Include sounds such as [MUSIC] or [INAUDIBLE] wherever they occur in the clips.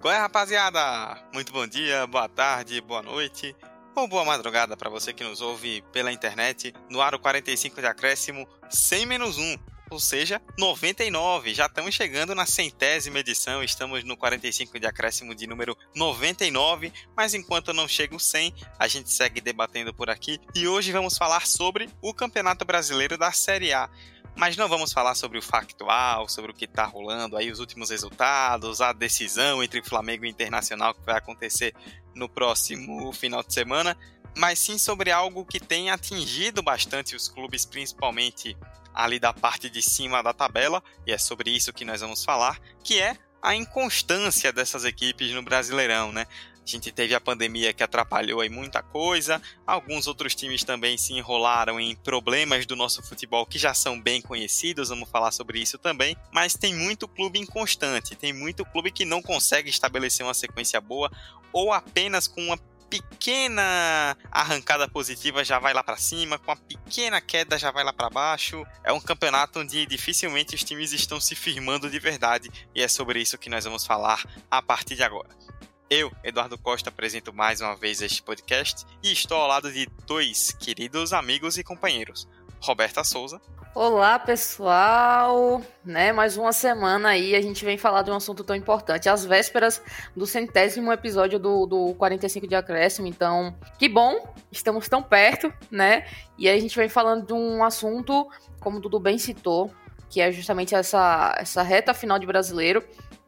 Qual é, rapaziada? Muito bom dia, boa tarde, boa noite ou boa madrugada para você que nos ouve pela internet no aro 45 de acréscimo 100 menos 1, ou seja, 99. Já estamos chegando na centésima edição, estamos no 45 de acréscimo de número 99, mas enquanto não chega o 100, a gente segue debatendo por aqui e hoje vamos falar sobre o Campeonato Brasileiro da Série A. Mas não vamos falar sobre o factual, sobre o que está rolando aí, os últimos resultados, a decisão entre Flamengo e Internacional que vai acontecer no próximo final de semana, mas sim sobre algo que tem atingido bastante os clubes, principalmente ali da parte de cima da tabela, e é sobre isso que nós vamos falar, que é a inconstância dessas equipes no Brasileirão, né? A gente teve a pandemia que atrapalhou aí muita coisa. Alguns outros times também se enrolaram em problemas do nosso futebol que já são bem conhecidos, vamos falar sobre isso também. Mas tem muito clube inconstante, tem muito clube que não consegue estabelecer uma sequência boa ou apenas com uma pequena arrancada positiva já vai lá para cima, com a pequena queda já vai lá para baixo. É um campeonato onde dificilmente os times estão se firmando de verdade e é sobre isso que nós vamos falar a partir de agora. Eu, Eduardo Costa, apresento mais uma vez este podcast e estou ao lado de dois queridos amigos e companheiros. Roberta Souza. Olá, pessoal! Né, mais uma semana aí a gente vem falar de um assunto tão importante, as vésperas do centésimo episódio do, do 45 de acréscimo. Então, que bom, estamos tão perto, né? E a gente vem falando de um assunto, como o Dudu bem citou, que é justamente essa, essa reta final de brasileiro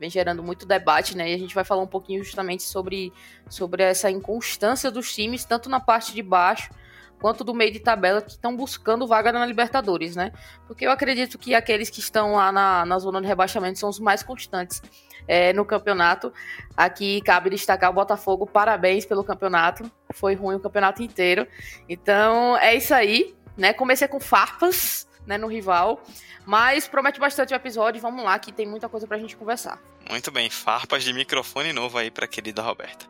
vem gerando muito debate, né? E a gente vai falar um pouquinho justamente sobre, sobre essa inconstância dos times, tanto na parte de baixo quanto do meio de tabela que estão buscando vaga na Libertadores, né? Porque eu acredito que aqueles que estão lá na, na zona de rebaixamento são os mais constantes é, no campeonato. Aqui cabe destacar o Botafogo, parabéns pelo campeonato. Foi ruim o campeonato inteiro. Então é isso aí, né? Comecei com farpas, né, no rival. Mas promete bastante o episódio. Vamos lá, que tem muita coisa pra gente conversar. Muito bem, farpas de microfone novo aí pra querida Roberta.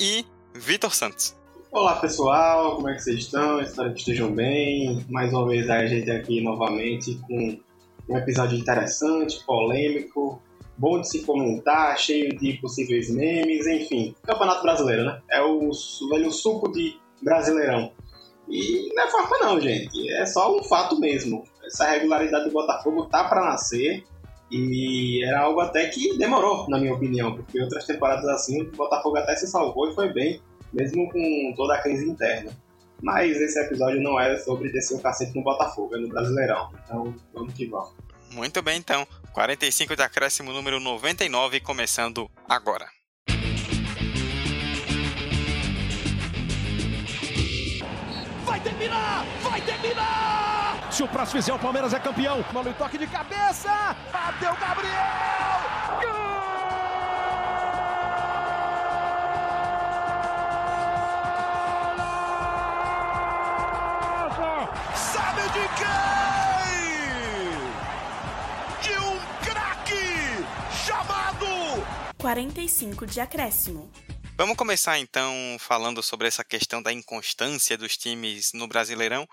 E Vitor Santos. Olá pessoal, como é que vocês estão? Espero que estejam bem. Mais uma vez a gente aqui novamente com um episódio interessante, polêmico, bom de se comentar, cheio de possíveis memes, enfim. Campeonato Brasileiro, né? É o velho suco de Brasileirão. E não é farpa não, gente. É só um fato mesmo. Essa regularidade do Botafogo tá para nascer. E era algo até que demorou, na minha opinião, porque outras temporadas assim, o Botafogo até se salvou e foi bem, mesmo com toda a crise interna. Mas esse episódio não é sobre descer o cacete no Botafogo, é no Brasileirão. Então, vamos que vamos. Muito bem, então. 45 de acréscimo número 99, começando agora. Vai terminar! Se o próximo fizer, o Palmeiras é campeão. Mano, e toque de cabeça! Bateu Gabriel! Gol! Sabe de quem? De um craque chamado 45 de acréscimo. Vamos começar então falando sobre essa questão da inconstância dos times no Brasileirão.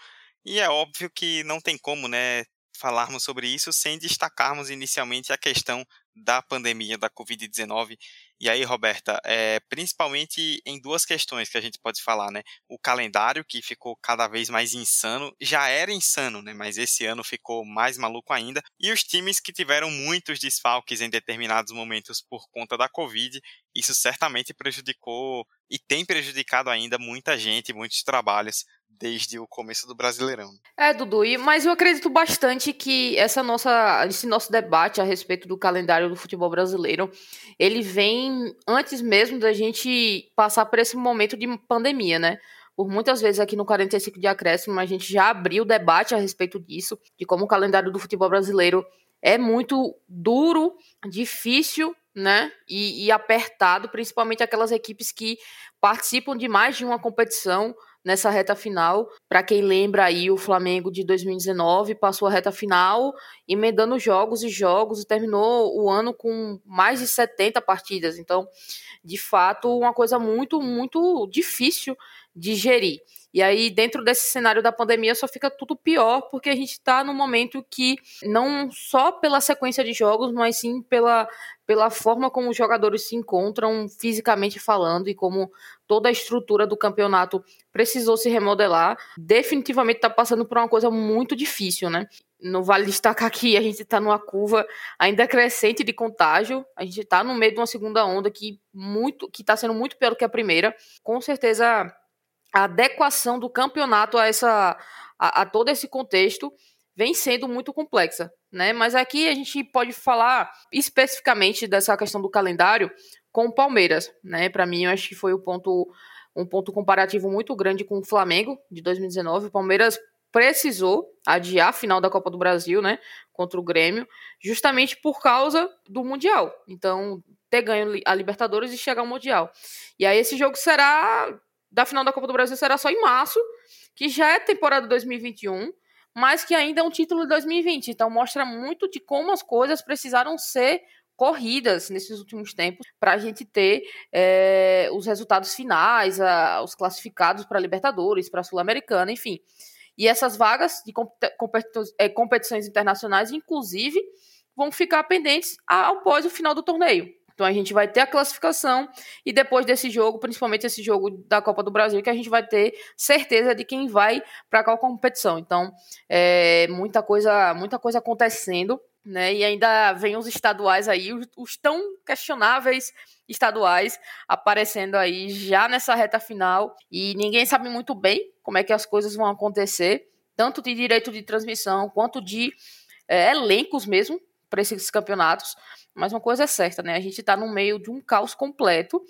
E é óbvio que não tem como, né, falarmos sobre isso sem destacarmos inicialmente a questão da pandemia da Covid-19 e aí, Roberta, é, principalmente em duas questões que a gente pode falar, né? O calendário, que ficou cada vez mais insano, já era insano, né? Mas esse ano ficou mais maluco ainda. E os times que tiveram muitos desfalques em determinados momentos por conta da Covid, isso certamente prejudicou e tem prejudicado ainda muita gente, muitos trabalhos desde o começo do Brasileirão. É, Dudu, mas eu acredito bastante que essa nossa, esse nosso debate a respeito do calendário do futebol brasileiro, ele vem antes mesmo da gente passar por esse momento de pandemia, né? Por muitas vezes aqui no 45 de acréscimo a gente já abriu debate a respeito disso, de como o calendário do futebol brasileiro é muito duro, difícil, né? E, e apertado, principalmente aquelas equipes que participam de mais de uma competição nessa reta final. Para quem lembra aí, o Flamengo de 2019 passou a reta final, emendando jogos e jogos e terminou o ano com mais de 70 partidas. Então, de fato, uma coisa muito, muito difícil digerir. E aí, dentro desse cenário da pandemia, só fica tudo pior, porque a gente está num momento que, não só pela sequência de jogos, mas sim pela, pela forma como os jogadores se encontram fisicamente falando e como toda a estrutura do campeonato precisou se remodelar, definitivamente está passando por uma coisa muito difícil, né? Não vale destacar que a gente está numa curva ainda crescente de contágio. A gente está no meio de uma segunda onda que muito, que está sendo muito pior do que a primeira. Com certeza a adequação do campeonato a, essa, a, a todo esse contexto vem sendo muito complexa, né? Mas aqui a gente pode falar especificamente dessa questão do calendário com o Palmeiras, né? Para mim, eu acho que foi o ponto, um ponto comparativo muito grande com o Flamengo de 2019. O Palmeiras precisou adiar a final da Copa do Brasil, né, contra o Grêmio, justamente por causa do Mundial. Então, ter ganho a Libertadores e chegar ao Mundial. E aí esse jogo será da final da Copa do Brasil será só em março, que já é temporada 2021, mas que ainda é um título de 2020. Então mostra muito de como as coisas precisaram ser corridas nesses últimos tempos para a gente ter é, os resultados finais, a, os classificados para Libertadores, para Sul-Americana, enfim. E essas vagas de é, competições internacionais, inclusive, vão ficar pendentes após o final do torneio. Então a gente vai ter a classificação e depois desse jogo, principalmente esse jogo da Copa do Brasil, que a gente vai ter certeza de quem vai para qual competição. Então, é, muita coisa, muita coisa acontecendo, né? E ainda vem os estaduais aí, os, os tão questionáveis estaduais aparecendo aí já nessa reta final e ninguém sabe muito bem como é que as coisas vão acontecer, tanto de direito de transmissão quanto de é, elencos mesmo para esses campeonatos. Mas uma coisa é certa, né? A gente está no meio de um caos completo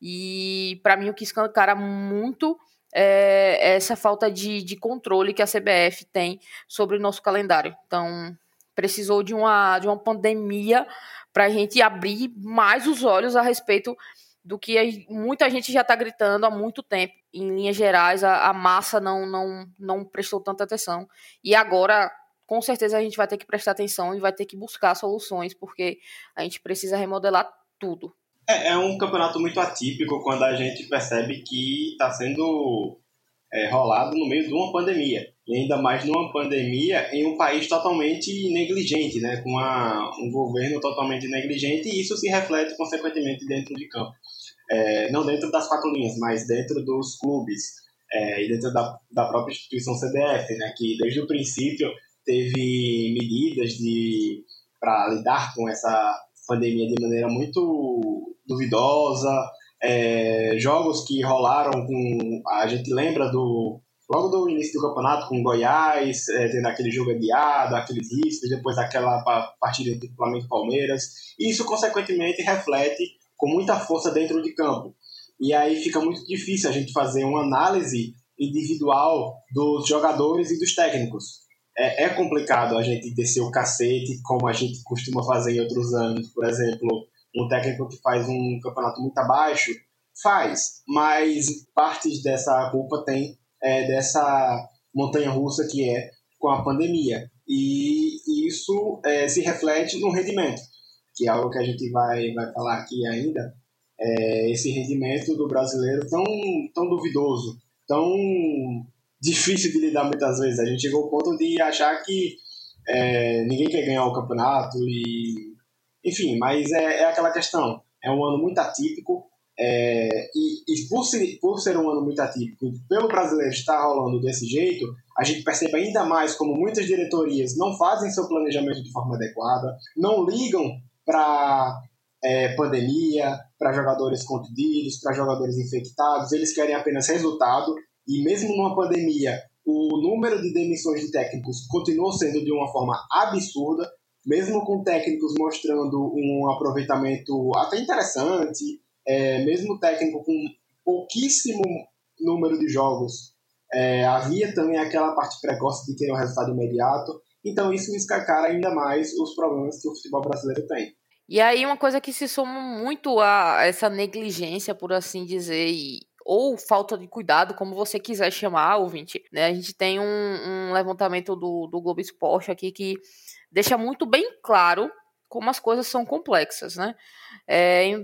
e para mim o que escancara muito é essa falta de, de controle que a CBF tem sobre o nosso calendário. Então, precisou de uma, de uma pandemia para a gente abrir mais os olhos a respeito do que muita gente já está gritando há muito tempo. Em linhas gerais, a, a massa não, não, não prestou tanta atenção. E agora, com certeza a gente vai ter que prestar atenção e vai ter que buscar soluções, porque a gente precisa remodelar tudo. É, é um campeonato muito atípico quando a gente percebe que está sendo é, rolado no meio de uma pandemia. E ainda mais numa pandemia em um país totalmente negligente, né? com a, um governo totalmente negligente, e isso se reflete consequentemente dentro de campo. É, não dentro das quatro linhas, mas dentro dos clubes é, e dentro da, da própria instituição CBF, né? que desde o princípio teve medidas de para lidar com essa pandemia de maneira muito duvidosa, é, jogos que rolaram com a gente lembra do logo do início do campeonato com Goiás, é, tendo aquele jogo adiado, aqueles riscos, depois aquela partida entre Flamengo e Palmeiras. E isso, consequentemente, reflete com muita força dentro de campo. E aí fica muito difícil a gente fazer uma análise individual dos jogadores e dos técnicos é, é complicado a gente descer o cacete, como a gente costuma fazer em outros anos. Por exemplo, um técnico que faz um campeonato muito abaixo, faz, mas partes dessa culpa tem é, dessa montanha russa que é com a pandemia. E isso é, se reflete no rendimento, que é algo que a gente vai, vai falar aqui ainda. É, esse rendimento do brasileiro tão, tão duvidoso, tão difícil de lidar muitas vezes. A gente chegou ao ponto de achar que é, ninguém quer ganhar o campeonato e enfim, mas é, é aquela questão. É um ano muito atípico é, e, e por, ser, por ser um ano muito atípico, pelo brasileiro estar rolando desse jeito, a gente percebe ainda mais como muitas diretorias não fazem seu planejamento de forma adequada, não ligam para é, pandemia, para jogadores contundidos, para jogadores infectados, eles querem apenas resultado e mesmo numa pandemia, o número de demissões de técnicos continuou sendo de uma forma absurda, mesmo com técnicos mostrando um aproveitamento até interessante, é, mesmo técnico com pouquíssimo número de jogos, é, havia também aquela parte precoce de ter um resultado imediato. Então isso escancara ainda mais os problemas que o futebol brasileiro tem. E aí uma coisa que se soma muito a essa negligência, por assim dizer, e, ou falta de cuidado, como você quiser chamar, ouvinte. Né? A gente tem um, um levantamento do, do Globo Esporte aqui que deixa muito bem claro como as coisas são complexas, né? É, em um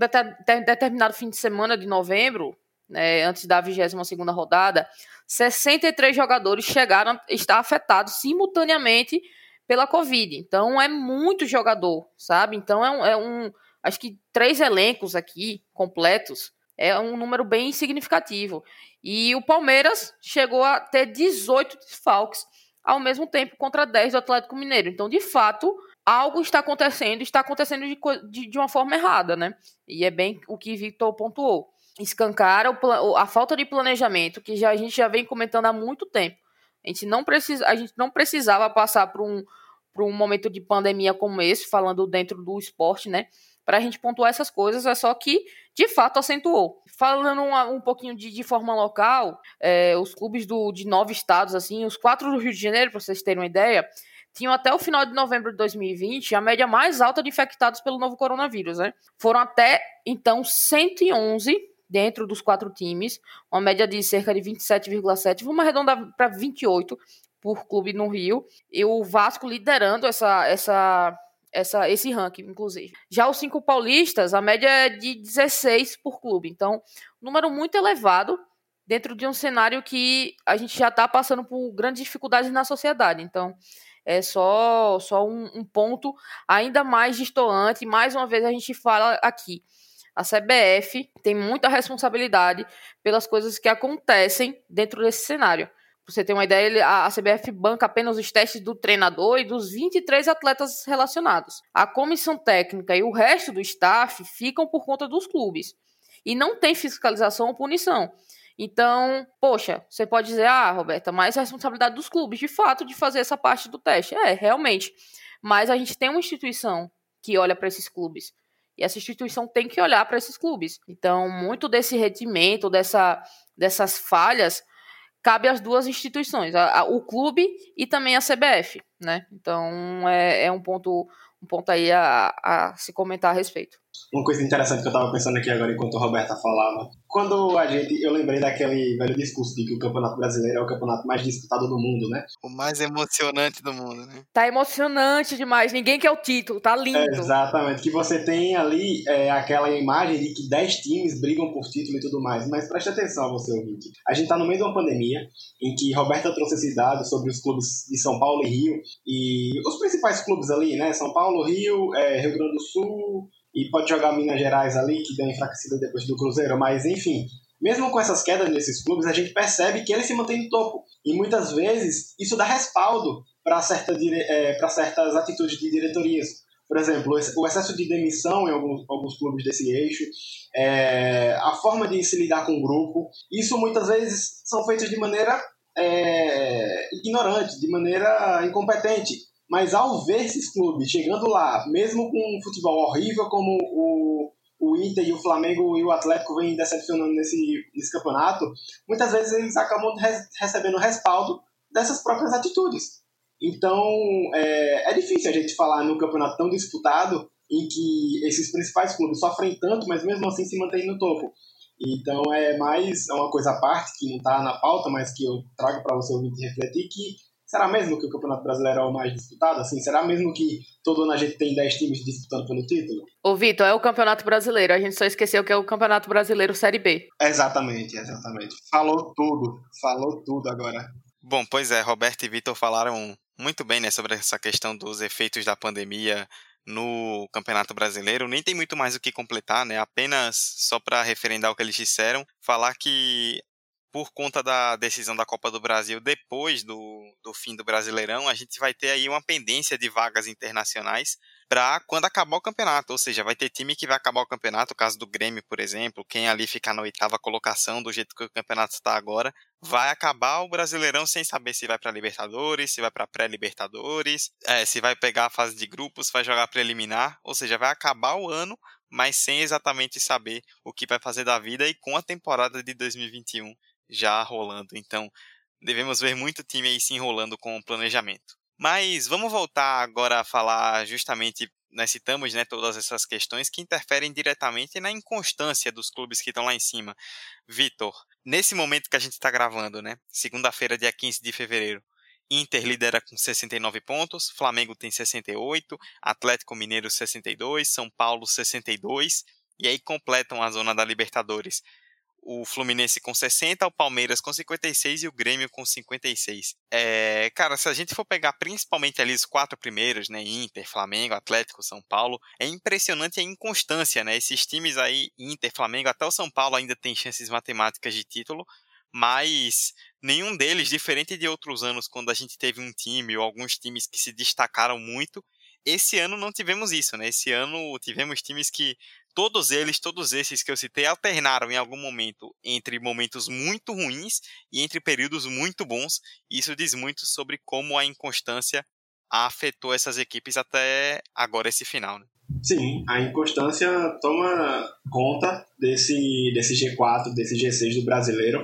determinado fim de semana de novembro, né, antes da 22 segunda rodada, 63 jogadores chegaram a estar afetados simultaneamente pela Covid. Então é muito jogador, sabe? Então é um, é um acho que três elencos aqui completos é um número bem significativo. E o Palmeiras chegou a ter 18 desfalques ao mesmo tempo contra 10 do Atlético Mineiro. Então, de fato, algo está acontecendo, está acontecendo de, de, de uma forma errada, né? E é bem o que Victor pontuou. Escancara o, a falta de planejamento, que já, a gente já vem comentando há muito tempo. A gente não, precisa, a gente não precisava passar por um, por um momento de pandemia como esse, falando dentro do esporte, né? Para a gente pontuar essas coisas, é só que, de fato, acentuou. Falando um, um pouquinho de, de, forma local, é, os clubes do, de nove estados, assim, os quatro do Rio de Janeiro, para vocês terem uma ideia, tinham até o final de novembro de 2020 a média mais alta de infectados pelo novo coronavírus, né? Foram até, então, 111 dentro dos quatro times, uma média de cerca de 27,7, vamos arredondar para 28 por clube no Rio, e o Vasco liderando essa, essa, essa, esse ranking, inclusive. Já os cinco paulistas, a média é de 16 por clube, então, número muito elevado dentro de um cenário que a gente já está passando por grandes dificuldades na sociedade, então é só, só um, um ponto ainda mais distoante, mais uma vez a gente fala aqui, a CBF tem muita responsabilidade pelas coisas que acontecem dentro desse cenário. Você ter uma ideia, a CBF banca apenas os testes do treinador e dos 23 atletas relacionados. A comissão técnica e o resto do staff ficam por conta dos clubes. E não tem fiscalização ou punição. Então, poxa, você pode dizer, ah, Roberta, mais responsabilidade dos clubes, de fato, de fazer essa parte do teste. É, realmente. Mas a gente tem uma instituição que olha para esses clubes. E essa instituição tem que olhar para esses clubes. Então, muito desse rendimento, dessa, dessas falhas, cabe às duas instituições, a, a, o clube e também a CBF, né? Então, é, é um ponto um ponto aí a, a se comentar a respeito. Uma coisa interessante que eu estava pensando aqui agora enquanto a Roberta falava, quando a gente, eu lembrei daquele velho discurso de que o Campeonato Brasileiro é o campeonato mais disputado do mundo, né? O mais emocionante do mundo, né? Tá emocionante demais, ninguém quer o título, tá lindo. É, exatamente, que você tem ali é, aquela imagem de que 10 times brigam por título e tudo mais, mas preste atenção você ouvinte. A gente tá no meio de uma pandemia em que Roberta trouxe esse dado sobre os clubes de São Paulo e Rio e os principais clubes ali, né? São Paulo, Rio, é, Rio Grande do Sul, e pode jogar Minas Gerais ali, que deu enfraquecida depois do Cruzeiro, mas enfim, mesmo com essas quedas nesses clubes, a gente percebe que eles se mantêm no topo. E muitas vezes isso dá respaldo para certa é, certas atitudes de diretorias. Por exemplo, o excesso de demissão em alguns, alguns clubes desse eixo, é, a forma de se lidar com o grupo, isso muitas vezes são feitos de maneira é, ignorante, de maneira incompetente. Mas ao ver esses clubes chegando lá, mesmo com um futebol horrível como o, o Inter e o Flamengo e o Atlético vêm decepcionando nesse, nesse campeonato, muitas vezes eles acabam recebendo respaldo dessas próprias atitudes. Então é, é difícil a gente falar num campeonato tão disputado em que esses principais clubes sofrem tanto, mas mesmo assim se mantêm no topo. Então é mais uma coisa à parte que não está na pauta, mas que eu trago para você ouvir e refletir que Será mesmo que o Campeonato Brasileiro é o mais disputado? Assim, será mesmo que todo ano a gente tem 10 times disputando pelo título? Ô, Vitor, é o Campeonato Brasileiro. A gente só esqueceu que é o Campeonato Brasileiro Série B. Exatamente, exatamente. Falou tudo. Falou tudo agora. Bom, pois é, Roberto e Vitor falaram muito bem né, sobre essa questão dos efeitos da pandemia no Campeonato Brasileiro. Nem tem muito mais o que completar, né? Apenas só para referendar o que eles disseram, falar que por conta da decisão da Copa do Brasil depois do, do fim do Brasileirão, a gente vai ter aí uma pendência de vagas internacionais para quando acabar o campeonato. Ou seja, vai ter time que vai acabar o campeonato, o caso do Grêmio, por exemplo, quem ali ficar na oitava colocação, do jeito que o campeonato está agora, vai acabar o Brasileirão sem saber se vai para Libertadores, se vai para pré-Libertadores, é, se vai pegar a fase de grupos, vai jogar preliminar, ou seja, vai acabar o ano mas sem exatamente saber o que vai fazer da vida e com a temporada de 2021 já rolando. Então, devemos ver muito time aí se enrolando com o planejamento. Mas vamos voltar agora a falar justamente, nós citamos né, todas essas questões que interferem diretamente na inconstância dos clubes que estão lá em cima. Vitor, nesse momento que a gente está gravando, né, segunda-feira, dia 15 de fevereiro, Inter lidera com 69 pontos, Flamengo tem 68, Atlético Mineiro 62, São Paulo 62, e aí completam a zona da Libertadores o Fluminense com 60, o Palmeiras com 56 e o Grêmio com 56. É, cara, se a gente for pegar principalmente ali os quatro primeiros, né, Inter, Flamengo, Atlético, São Paulo, é impressionante a inconstância, né? Esses times aí, Inter, Flamengo, até o São Paulo ainda tem chances matemáticas de título, mas nenhum deles, diferente de outros anos, quando a gente teve um time ou alguns times que se destacaram muito, esse ano não tivemos isso, né? Esse ano tivemos times que todos eles, todos esses que eu citei, alternaram em algum momento entre momentos muito ruins e entre períodos muito bons. Isso diz muito sobre como a inconstância afetou essas equipes até agora esse final. Né? Sim, a inconstância toma conta desse, desse G4, desse G6 do brasileiro.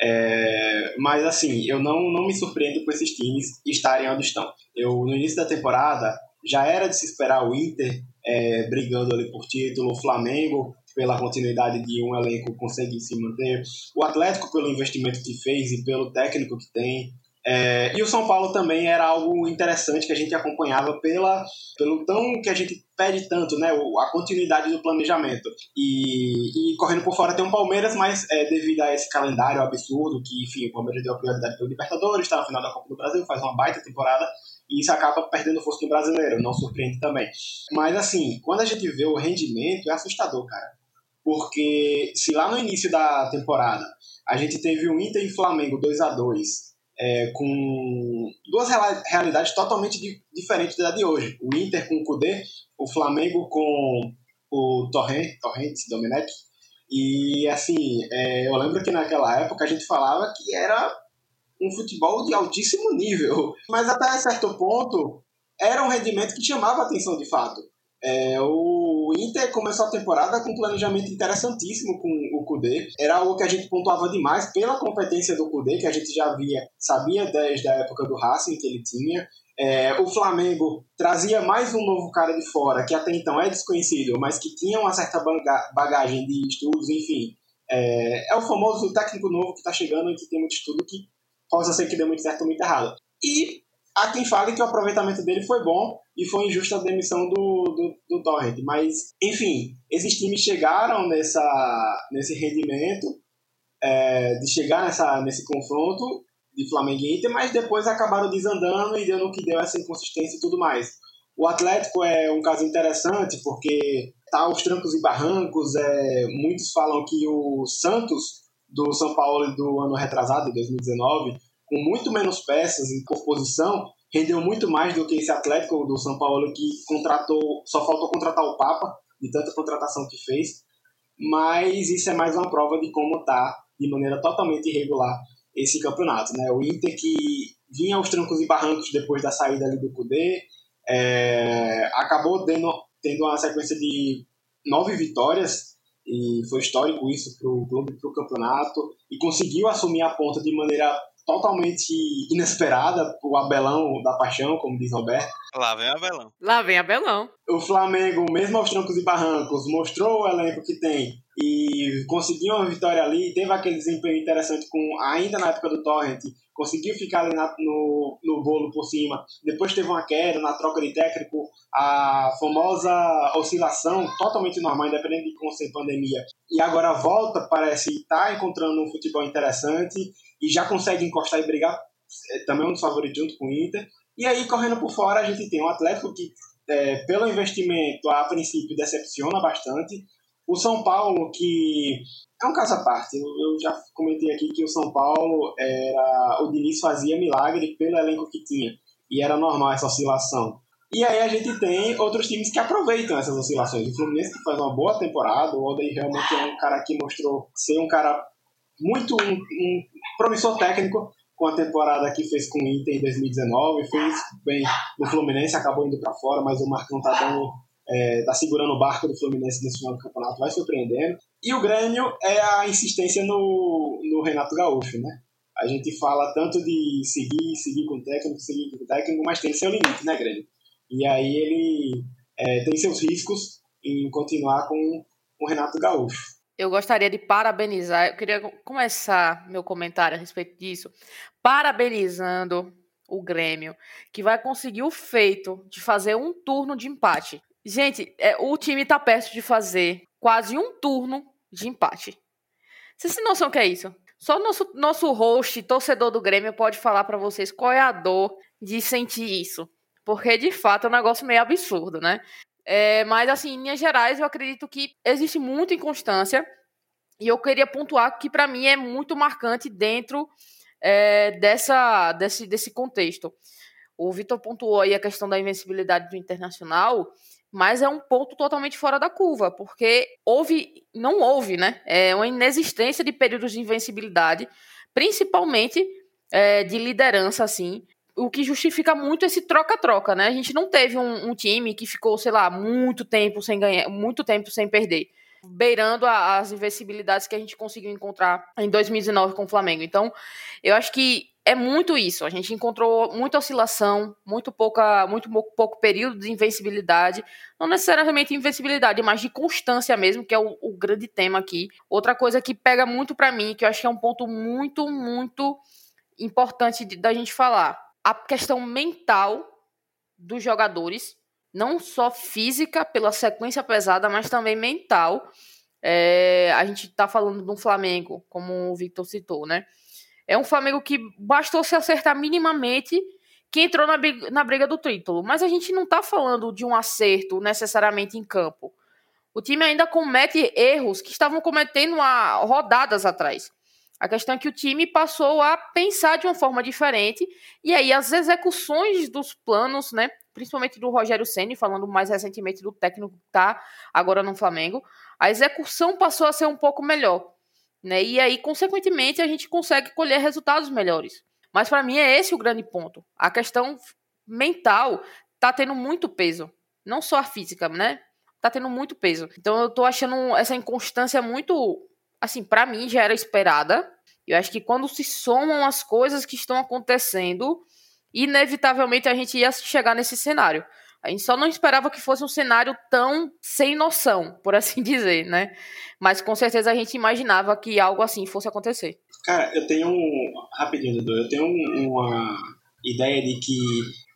É, mas assim, eu não, não me surpreendo com esses times estarem onde estão. Eu, no início da temporada, já era de se esperar o Inter é, brigando ali por título, o Flamengo pela continuidade de um elenco conseguir se manter, o Atlético pelo investimento que fez e pelo técnico que tem, é, e o São Paulo também era algo interessante que a gente acompanhava pela, pelo tão que a gente pede tanto, né? A continuidade do planejamento. E, e correndo por fora tem um Palmeiras, mas é, devido a esse calendário absurdo, que enfim, o Palmeiras deu a prioridade pelo Libertadores, está na final da Copa do Brasil, faz uma baita temporada, e isso acaba perdendo força no brasileiro, não surpreende também. Mas assim, quando a gente vê o rendimento, é assustador, cara. Porque se lá no início da temporada a gente teve o Inter e Flamengo 2 a 2 é, com duas realidades totalmente diferentes da de hoje. O Inter com o Kudê, o Flamengo com o Torrent, Torrent Domenech. E assim, é, eu lembro que naquela época a gente falava que era um futebol de altíssimo nível, mas até certo ponto era um rendimento que chamava atenção de fato. É, o Inter começou a temporada com um planejamento interessantíssimo com o Kudê. Era algo que a gente pontuava demais pela competência do Kudê, que a gente já via, sabia desde a época do Racing que ele tinha. É, o Flamengo trazia mais um novo cara de fora, que até então é desconhecido, mas que tinha uma certa bagagem de estudos, enfim. É, é o famoso técnico novo que está chegando e que tem muito estudo que possa ser que dê muito certo ou muito errado. E há quem fale que o aproveitamento dele foi bom e foi injusta a demissão do, do, do Torrent. Mas, enfim, esses times chegaram nessa, nesse rendimento é, de chegar nessa, nesse confronto de Flamengo e Inter, mas depois acabaram desandando e deu no que deu essa inconsistência e tudo mais. O Atlético é um caso interessante porque tá aos trancos e barrancos. É, muitos falam que o Santos do São Paulo do ano retrasado, de 2019, com muito menos peças e por posição, rendeu muito mais do que esse Atlético do São Paulo que contratou, só faltou contratar o Papa, de tanta contratação que fez. Mas isso é mais uma prova de como está, de maneira totalmente irregular, esse campeonato. Né? O Inter que vinha aos trancos e barrancos depois da saída ali do Cudê, é, acabou tendo, tendo uma sequência de nove vitórias, e foi histórico isso para o clube, para o campeonato, e conseguiu assumir a ponta de maneira totalmente inesperada, o Abelão da paixão, como diz Roberto. Lá vem Abelão. Lá vem Abelão. O Flamengo, mesmo aos trancos e barrancos, mostrou o elenco que tem e conseguiu uma vitória ali, teve aquele desempenho interessante com ainda na época do Torrent, conseguiu ficar ali na, no, no bolo por cima, depois teve uma queda na troca de técnico, a famosa oscilação totalmente normal, independente de como ser pandemia, e agora volta, parece estar tá encontrando um futebol interessante e já consegue encostar e brigar, é, também um dos favoritos junto com o Inter, e aí correndo por fora a gente tem um Atlético que é, pelo investimento a princípio decepciona bastante, o São Paulo, que é um caso à parte, eu já comentei aqui que o São Paulo era. O Diniz fazia milagre pelo elenco que tinha, e era normal essa oscilação. E aí a gente tem outros times que aproveitam essas oscilações. O Fluminense que faz uma boa temporada, o Odair realmente é um cara que mostrou ser um cara muito um, um promissor técnico com a temporada que fez com o Inter em 2019, fez bem no Fluminense, acabou indo para fora, mas o Marcão tá dando é, tá segurando o barco do Fluminense nesse final do campeonato, vai surpreendendo. E o Grêmio é a insistência no, no Renato Gaúcho, né? A gente fala tanto de seguir, seguir com o técnico, seguir com o técnico, mas tem seu limite, né, Grêmio? E aí ele é, tem seus riscos em continuar com o Renato Gaúcho. Eu gostaria de parabenizar, eu queria começar meu comentário a respeito disso, parabenizando o Grêmio, que vai conseguir o feito de fazer um turno de empate. Gente, é, o time tá perto de fazer quase um turno de empate. Vocês têm noção que é isso? Só nosso, nosso host, torcedor do Grêmio, pode falar para vocês qual é a dor de sentir isso. Porque, de fato, é um negócio meio absurdo, né? É, mas, assim, em linhas gerais, eu acredito que existe muita inconstância. E eu queria pontuar que, para mim, é muito marcante dentro é, dessa, desse, desse contexto. O Vitor pontuou aí a questão da invencibilidade do Internacional, mas é um ponto totalmente fora da curva, porque houve, não houve, né? É uma inexistência de períodos de invencibilidade, principalmente é, de liderança, assim, o que justifica muito esse troca-troca, né? A gente não teve um, um, time que ficou, sei lá, muito tempo sem ganhar, muito tempo sem perder, beirando a, as invencibilidades que a gente conseguiu encontrar em 2019 com o Flamengo. Então, eu acho que é muito isso. A gente encontrou muita oscilação, muito pouca, muito pouco período de invencibilidade, não necessariamente invencibilidade, mas de constância mesmo, que é o, o grande tema aqui. Outra coisa que pega muito para mim, que eu acho que é um ponto muito, muito importante de, da gente falar a questão mental dos jogadores, não só física pela sequência pesada, mas também mental. É, a gente está falando de um Flamengo, como o Victor citou, né? É um Flamengo que bastou se acertar minimamente que entrou na briga, na briga do título. Mas a gente não está falando de um acerto necessariamente em campo. O time ainda comete erros que estavam cometendo há rodadas atrás. A questão é que o time passou a pensar de uma forma diferente e aí as execuções dos planos, né, principalmente do Rogério Ceni, falando mais recentemente do técnico que tá agora no Flamengo, a execução passou a ser um pouco melhor, né? E aí, consequentemente, a gente consegue colher resultados melhores. Mas para mim é esse o grande ponto. A questão mental tá tendo muito peso, não só a física, né? Tá tendo muito peso. Então eu tô achando essa inconstância muito assim, para mim já era esperada. Eu acho que quando se somam as coisas que estão acontecendo, inevitavelmente a gente ia chegar nesse cenário. A gente só não esperava que fosse um cenário tão sem noção, por assim [LAUGHS] dizer, né? Mas com certeza a gente imaginava que algo assim fosse acontecer. Cara, eu tenho um. Rapidinho, Dudu, eu tenho uma ideia de que,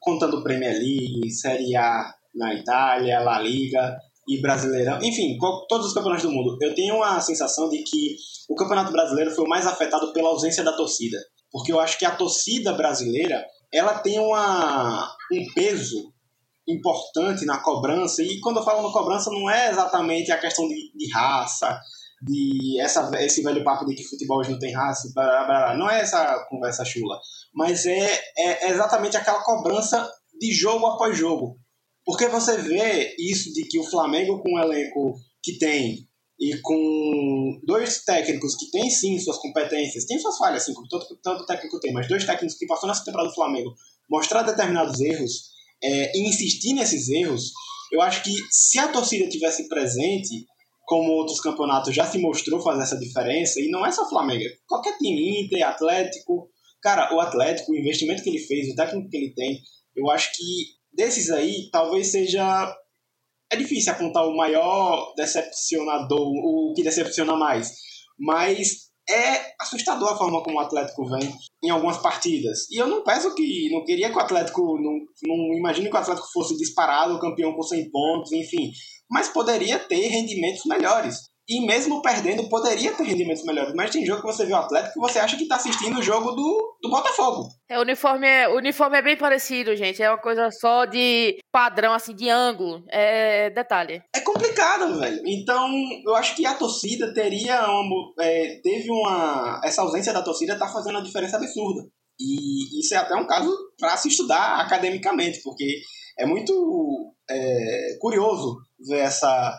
contando Premier League, Série A na Itália, La Liga, e Brasileirão, enfim, todos os campeonatos do mundo, eu tenho a sensação de que o Campeonato Brasileiro foi o mais afetado pela ausência da torcida. Porque eu acho que a torcida brasileira, ela tem uma, um peso importante na cobrança, e quando eu falo na cobrança não é exatamente a questão de, de raça, de essa, esse velho papo de que futebol hoje não tem raça, blá, blá, blá. não é essa conversa chula, mas é, é, exatamente aquela cobrança de jogo após jogo. Porque você vê isso de que o Flamengo, com um elenco que tem e com dois técnicos que têm sim suas competências, tem suas falhas, assim, como todo, todo técnico tem, mas dois técnicos que passou nessa temporada do Flamengo mostrar determinados erros é, e insistir nesses erros, eu acho que se a torcida tivesse presente, como outros campeonatos já se mostrou fazer essa diferença, e não é só Flamengo, é qualquer time, Inter, Atlético, cara, o Atlético, o investimento que ele fez, o técnico que ele tem, eu acho que desses aí, talvez seja. É difícil apontar o maior decepcionador, o que decepciona mais. Mas é assustador a forma como o Atlético vem em algumas partidas. E eu não peço que. Não queria que o Atlético. Não, não imagino que o Atlético fosse disparado, campeão com 100 pontos, enfim. Mas poderia ter rendimentos melhores. E mesmo perdendo, poderia ter rendimentos melhores. Mas tem jogo que você vê o Atlético que você acha que tá assistindo o jogo do, do Botafogo. É, o uniforme é, o uniforme é bem parecido, gente. É uma coisa só de padrão, assim, de ângulo. É detalhe. É complicado, velho. Então, eu acho que a torcida teria uma. É, teve uma. Essa ausência da torcida tá fazendo uma diferença absurda. E isso é até um caso para se estudar academicamente, porque é muito é, curioso ver essa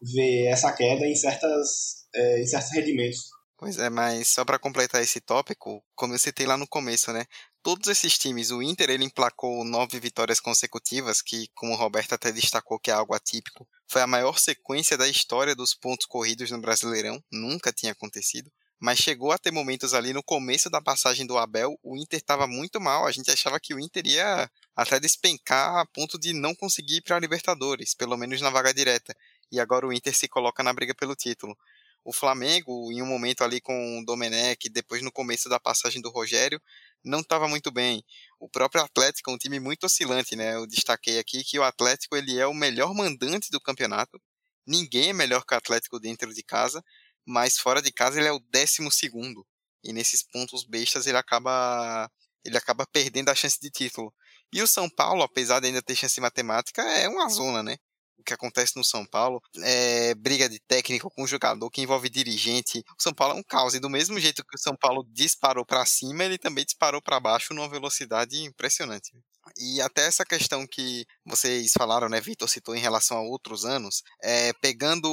ver essa queda em, certas, é, em certos rendimentos. Pois é, mas só para completar esse tópico, como eu citei lá no começo, né? Todos esses times, o Inter ele emplacou nove vitórias consecutivas, que, como o Roberto até destacou que é algo atípico, foi a maior sequência da história dos pontos corridos no Brasileirão, nunca tinha acontecido. Mas chegou a ter momentos ali no começo da passagem do Abel, o Inter estava muito mal, a gente achava que o Inter ia até despencar a ponto de não conseguir ir para a Libertadores, pelo menos na vaga direta e agora o Inter se coloca na briga pelo título. O Flamengo, em um momento ali com o Domenech, depois no começo da passagem do Rogério, não estava muito bem. O próprio Atlético é um time muito oscilante, né? Eu destaquei aqui que o Atlético ele é o melhor mandante do campeonato. Ninguém é melhor que o Atlético dentro de casa, mas fora de casa ele é o décimo segundo. E nesses pontos bestas ele acaba ele acaba perdendo a chance de título. E o São Paulo, apesar de ainda ter chance matemática, é uma zona, né? O que acontece no São Paulo é briga de técnico com jogador que envolve dirigente. O São Paulo é um caos. E do mesmo jeito que o São Paulo disparou para cima, ele também disparou para baixo numa velocidade impressionante. E até essa questão que vocês falaram, né, Vitor citou em relação a outros anos, é, pegando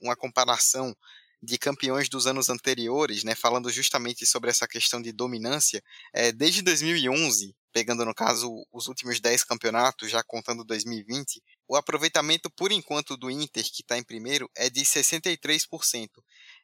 uma comparação de campeões dos anos anteriores, né, falando justamente sobre essa questão de dominância, é, desde 2011, pegando no caso os últimos 10 campeonatos, já contando 2020, o aproveitamento por enquanto do Inter, que está em primeiro, é de 63%.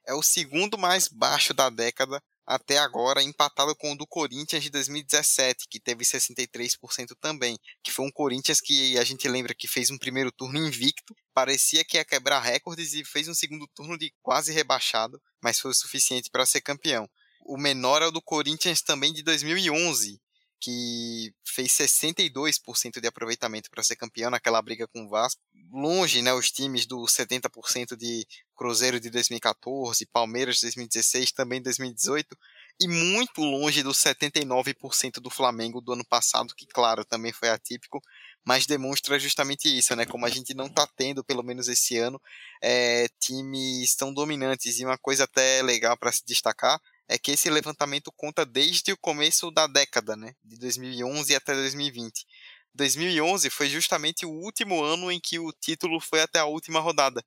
É o segundo mais baixo da década até agora, empatado com o do Corinthians de 2017, que teve 63% também, que foi um Corinthians que a gente lembra que fez um primeiro turno invicto, parecia que ia quebrar recordes e fez um segundo turno de quase rebaixado, mas foi o suficiente para ser campeão. O menor é o do Corinthians também de 2011, que fez 62% de aproveitamento para ser campeão naquela briga com o Vasco. Longe, né, os times do 70% de Cruzeiro de 2014, Palmeiras de 2016, também 2018, e muito longe dos 79% do Flamengo do ano passado, que claro, também foi atípico, mas demonstra justamente isso, né? Como a gente não está tendo, pelo menos esse ano, é, times tão dominantes. E uma coisa até legal para se destacar é que esse levantamento conta desde o começo da década, né? De 2011 até 2020. 2011 foi justamente o último ano em que o título foi até a última rodada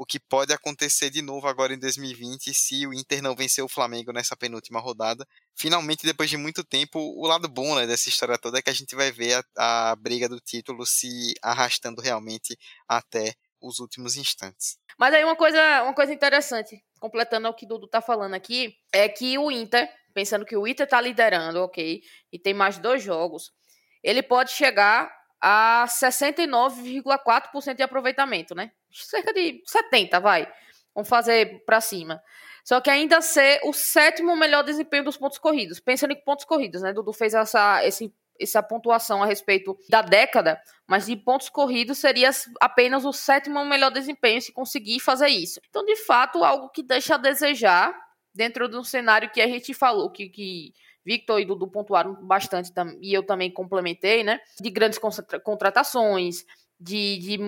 o que pode acontecer de novo agora em 2020 se o Inter não vencer o Flamengo nessa penúltima rodada. Finalmente, depois de muito tempo, o lado bom né, dessa história toda é que a gente vai ver a, a briga do título se arrastando realmente até os últimos instantes. Mas aí uma coisa, uma coisa interessante, completando o que Dudu tá falando aqui, é que o Inter, pensando que o Inter tá liderando, ok, e tem mais dois jogos, ele pode chegar a 69,4% de aproveitamento, né? Cerca de 70, vai. Vamos fazer para cima. Só que ainda ser o sétimo melhor desempenho dos pontos corridos. Pensando em pontos corridos, né? Dudu fez essa, esse, essa pontuação a respeito da década, mas de pontos corridos seria apenas o sétimo melhor desempenho se conseguir fazer isso. Então, de fato, algo que deixa a desejar dentro do cenário que a gente falou, que, que Victor e Dudu pontuaram bastante, e eu também complementei, né? De grandes contratações, de, de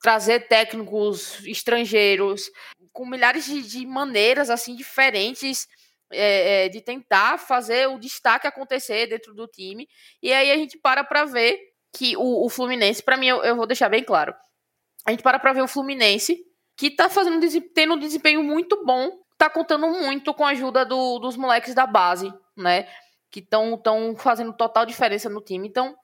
trazer técnicos estrangeiros, com milhares de, de maneiras assim diferentes é, é, de tentar fazer o destaque acontecer dentro do time. E aí a gente para para ver que o, o Fluminense, para mim, eu, eu, vou deixar bem claro, a gente para para ver o Fluminense que tá fazendo tendo um desempenho muito bom tá contando muito com a ajuda do, dos moleques da base, né? Que estão tão fazendo total diferença no time. Então,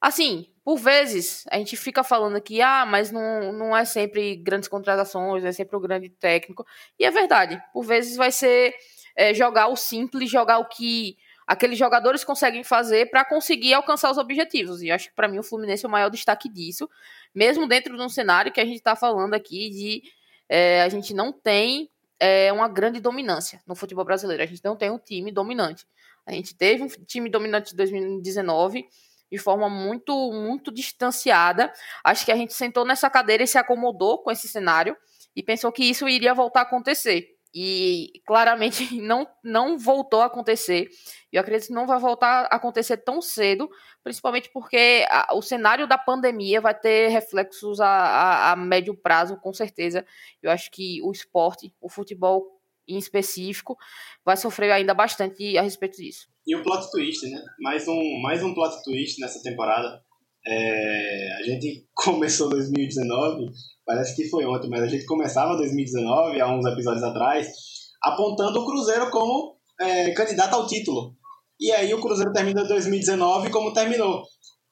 assim, por vezes a gente fica falando aqui, ah, mas não, não é sempre grandes contratações, é sempre o grande técnico. E é verdade, por vezes vai ser é, jogar o simples, jogar o que aqueles jogadores conseguem fazer para conseguir alcançar os objetivos. E acho que para mim o Fluminense é o maior destaque disso, mesmo dentro de um cenário que a gente está falando aqui de é, a gente não tem é uma grande dominância no futebol brasileiro. A gente não tem um time dominante. A gente teve um time dominante em 2019 de forma muito, muito distanciada. Acho que a gente sentou nessa cadeira e se acomodou com esse cenário e pensou que isso iria voltar a acontecer. E claramente [LAUGHS] não, não voltou a acontecer. Eu acredito que não vai voltar a acontecer tão cedo, principalmente porque a, o cenário da pandemia vai ter reflexos a, a, a, médio prazo, com certeza. Eu acho que o esporte, o futebol em específico, vai sofrer ainda bastante a respeito disso. E o plot twist, né? Mais um, mais um plot twist nessa temporada. É, a gente [LAUGHS] começou 2019 parece que foi ontem, mas a gente começava 2019, há uns episódios atrás, apontando o Cruzeiro como é, candidato ao título. E aí o Cruzeiro termina 2019 como terminou.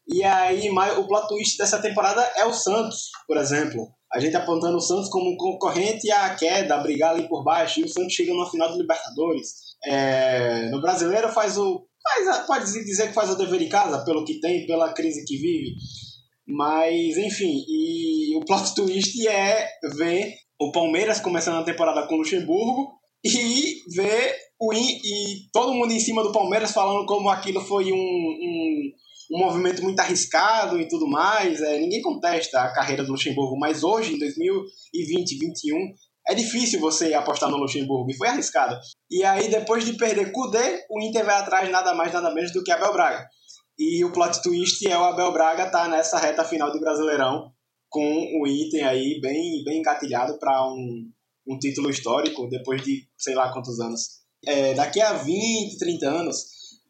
E aí o plot twist dessa temporada é o Santos, por exemplo. A gente apontando o Santos como concorrente à queda, a brigar ali por baixo, e o Santos chega na final do Libertadores. É, no brasileiro faz o. Faz, pode dizer que faz o dever de casa, pelo que tem, pela crise que vive. Mas, enfim, e o plot twist é ver o Palmeiras começando a temporada com o Luxemburgo e ver o e todo mundo em cima do Palmeiras falando como aquilo foi um, um, um movimento muito arriscado e tudo mais. É, ninguém contesta a carreira do Luxemburgo, mas hoje, em 2020 2021, é difícil você apostar no Luxemburgo, e foi arriscado. E aí, depois de perder Kudê, o Inter vai atrás nada mais, nada menos do que Abel Braga. E o plot twist é o Abel Braga tá nessa reta final do Brasileirão, com o Inter aí bem, bem engatilhado para um, um título histórico, depois de sei lá quantos anos. É, daqui a 20, 30 anos,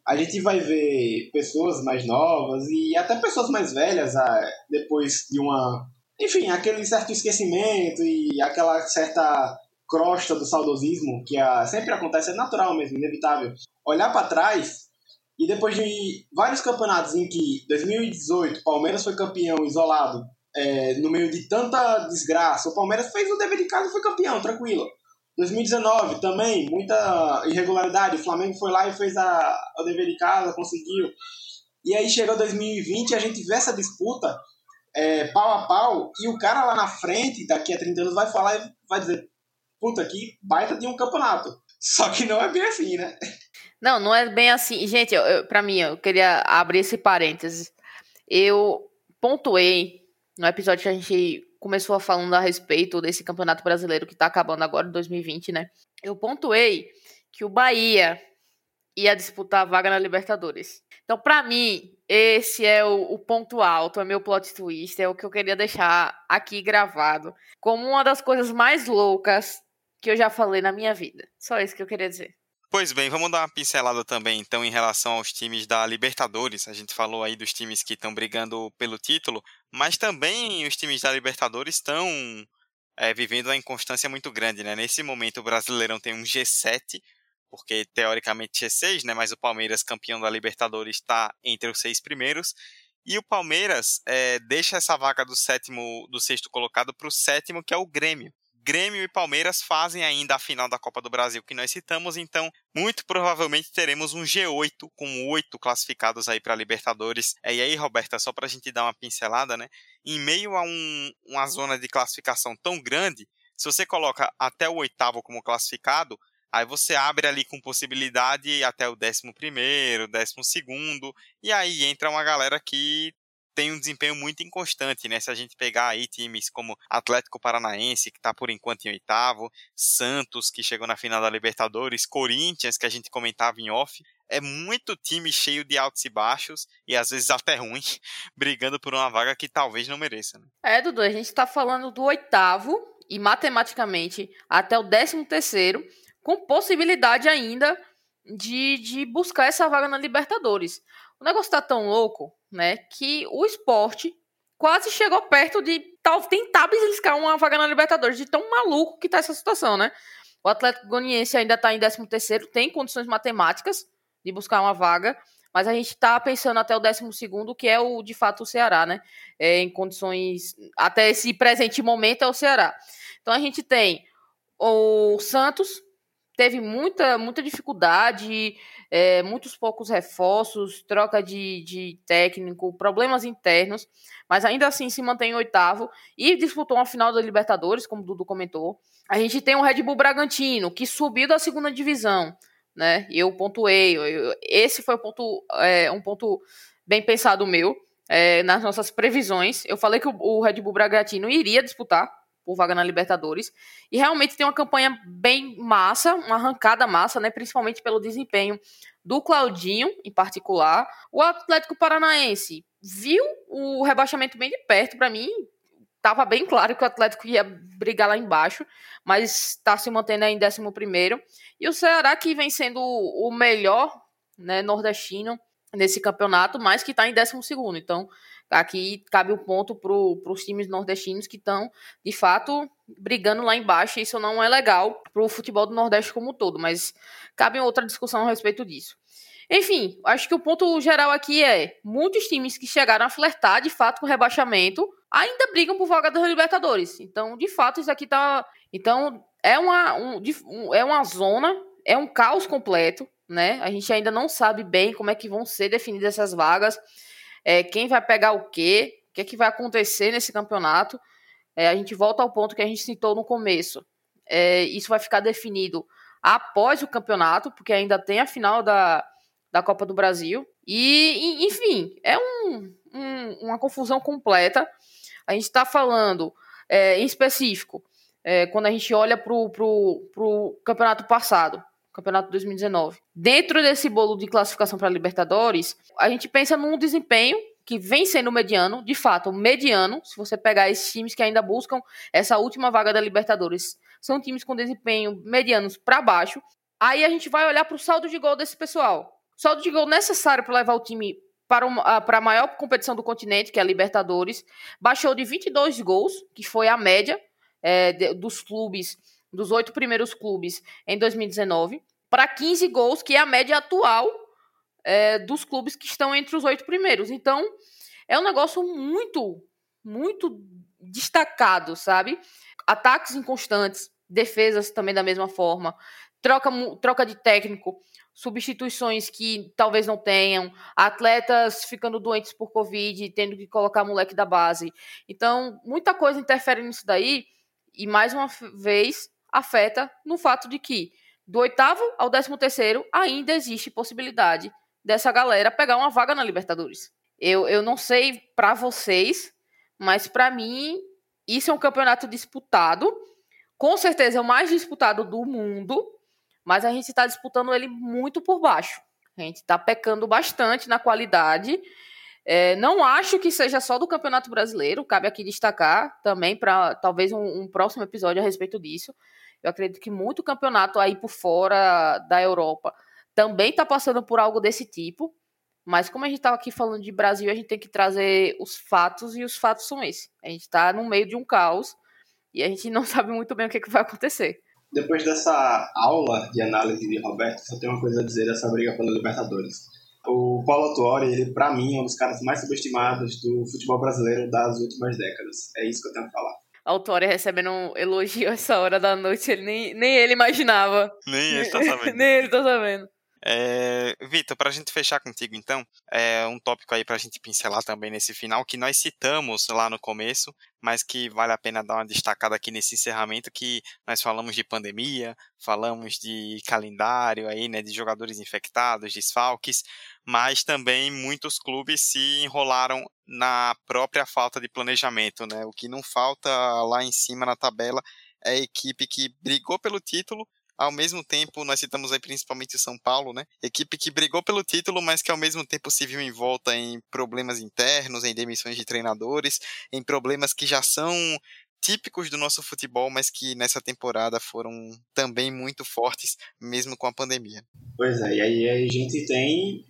a gente vai ver pessoas mais novas e até pessoas mais velhas ah, depois de uma enfim, aquele certo esquecimento e aquela certa crosta do saudosismo que a, sempre acontece, é natural mesmo, inevitável. Olhar para trás e depois de vários campeonatos em que 2018 Palmeiras foi campeão isolado, é, no meio de tanta desgraça, o Palmeiras fez o dever de casa e foi campeão, tranquilo. 2019 também, muita irregularidade, o Flamengo foi lá e fez a, o dever de casa, conseguiu. E aí chegou 2020 e a gente vê essa disputa é, pau a pau, e o cara lá na frente, daqui a 30 anos, vai falar e vai dizer: puta, que baita de um campeonato. Só que não é bem assim, né? Não, não é bem assim. Gente, eu, eu, pra mim, eu queria abrir esse parênteses. Eu pontuei no episódio que a gente começou falando a respeito desse campeonato brasileiro que tá acabando agora em 2020, né? Eu pontuei que o Bahia ia disputar a vaga na Libertadores. Então, para mim, esse é o, o, ponto alto, é meu plot twist, é o que eu queria deixar aqui gravado como uma das coisas mais loucas que eu já falei na minha vida. Só isso que eu queria dizer. Pois bem, vamos dar uma pincelada também, então, em relação aos times da Libertadores. A gente falou aí dos times que estão brigando pelo título, mas também os times da Libertadores estão é, vivendo uma inconstância muito grande, né? Nesse momento, o Brasileirão tem um G7, porque teoricamente G6, né? Mas o Palmeiras, campeão da Libertadores, está entre os seis primeiros. E o Palmeiras é, deixa essa vaga do sétimo, do sexto colocado para o sétimo, que é o Grêmio. Grêmio e Palmeiras fazem ainda a final da Copa do Brasil que nós citamos, então muito provavelmente teremos um G8 com oito classificados aí para Libertadores. E aí, Roberta, só para a gente dar uma pincelada, né? Em meio a um, uma zona de classificação tão grande, se você coloca até o oitavo como classificado, Aí você abre ali com possibilidade até o décimo primeiro, décimo segundo, e aí entra uma galera que tem um desempenho muito inconstante, né? Se a gente pegar aí times como Atlético Paranaense, que está por enquanto em oitavo, Santos, que chegou na final da Libertadores, Corinthians, que a gente comentava em off, é muito time cheio de altos e baixos, e às vezes até ruim, [LAUGHS] brigando por uma vaga que talvez não mereça. Né? É, Dudu, a gente está falando do oitavo, e matematicamente até o décimo terceiro, com possibilidade ainda de, de buscar essa vaga na Libertadores. O negócio tá tão louco, né, que o esporte quase chegou perto de tal, tentar beliscar uma vaga na Libertadores, de tão maluco que tá essa situação, né? O Atlético Goianiense ainda tá em 13 terceiro, tem condições matemáticas de buscar uma vaga, mas a gente está pensando até o 12 segundo, que é o de fato o Ceará, né? É, em condições até esse presente momento é o Ceará. Então a gente tem o Santos teve muita, muita dificuldade, é, muitos poucos reforços, troca de, de técnico, problemas internos, mas ainda assim se mantém em oitavo e disputou uma final da Libertadores, como o Dudu comentou. A gente tem o Red Bull Bragantino, que subiu da segunda divisão, né? Eu pontuei, eu, esse foi um ponto, é, um ponto bem pensado meu. É, nas nossas previsões, eu falei que o, o Red Bull Bragantino iria disputar por vaga na Libertadores. E realmente tem uma campanha bem massa, uma arrancada massa, né? Principalmente pelo desempenho do Claudinho, em particular. O Atlético Paranaense viu o rebaixamento bem de perto, para mim. Tava bem claro que o Atlético ia brigar lá embaixo, mas está se mantendo aí em 11 primeiro. E o Ceará, que vem sendo o melhor né, nordestino nesse campeonato, mas que está em 12 segundo. Então, Aqui cabe o um ponto para os times nordestinos que estão, de fato, brigando lá embaixo. Isso não é legal para o futebol do Nordeste como um todo, mas cabe outra discussão a respeito disso. Enfim, acho que o ponto geral aqui é: muitos times que chegaram a flertar de fato com o rebaixamento ainda brigam por vaga da Libertadores. Então, de fato, isso aqui tá. Então, é uma, um, é uma zona, é um caos completo, né? A gente ainda não sabe bem como é que vão ser definidas essas vagas é, quem vai pegar o quê, o que, é que vai acontecer nesse campeonato. É, a gente volta ao ponto que a gente citou no começo. É, isso vai ficar definido após o campeonato, porque ainda tem a final da, da Copa do Brasil. E, enfim, é um, um, uma confusão completa. A gente está falando, é, em específico, é, quando a gente olha pro, pro campeonato passado, campeonato 2019. Dentro desse bolo de classificação para Libertadores, a gente pensa num desempenho que vem sendo mediano, de fato, mediano, se você pegar esses times que ainda buscam essa última vaga da Libertadores, são times com desempenho medianos para baixo. Aí a gente vai olhar para o saldo de gol desse pessoal. Saldo de gol necessário para levar o time para, uma, para a maior competição do continente, que é a Libertadores, baixou de 22 gols, que foi a média é, de, dos clubes, dos oito primeiros clubes em 2019, para 15 gols, que é a média atual é, dos clubes que estão entre os oito primeiros. Então, é um negócio muito, muito destacado, sabe? Ataques inconstantes, defesas também da mesma forma, troca, troca de técnico, substituições que talvez não tenham, atletas ficando doentes por Covid, tendo que colocar moleque da base. Então, muita coisa interfere nisso daí, e mais uma vez afeta no fato de que do oitavo ao décimo terceiro ainda existe possibilidade dessa galera pegar uma vaga na Libertadores. Eu, eu não sei para vocês, mas para mim isso é um campeonato disputado. Com certeza é o mais disputado do mundo, mas a gente está disputando ele muito por baixo. A gente está pecando bastante na qualidade. É, não acho que seja só do Campeonato Brasileiro, cabe aqui destacar também para talvez um, um, próximo episódio a respeito disso. Eu acredito que muito campeonato aí por fora da Europa também está passando por algo desse tipo. Mas como a gente estava aqui falando de Brasil, a gente tem que trazer os fatos e os fatos são esses. A gente está no meio de um caos e a gente [LAUGHS] não sabe muito bem o que, que vai acontecer. Depois dessa aula de análise de Roberto, só tenho uma coisa a dizer dessa briga pela Libertadores. O Paulo Tuori, ele para mim é um dos caras mais subestimados do futebol brasileiro das últimas décadas. É isso que eu tenho a falar. Autória recebendo um elogio essa hora da noite, ele nem, nem ele imaginava. Nem ele tá [LAUGHS] sabendo. nem ele tá sabendo. É, Vitor, para a gente fechar contigo, então, é um tópico aí para a gente pincelar também nesse final, que nós citamos lá no começo, mas que vale a pena dar uma destacada aqui nesse encerramento, que nós falamos de pandemia, falamos de calendário aí, né, de jogadores infectados, desfalques, mas também muitos clubes se enrolaram na própria falta de planejamento, né? O que não falta lá em cima na tabela é a equipe que brigou pelo título, ao mesmo tempo, nós citamos aí principalmente o São Paulo, né? Equipe que brigou pelo título, mas que ao mesmo tempo se viu envolta em problemas internos, em demissões de treinadores, em problemas que já são típicos do nosso futebol, mas que nessa temporada foram também muito fortes, mesmo com a pandemia. Pois é, e aí a gente tem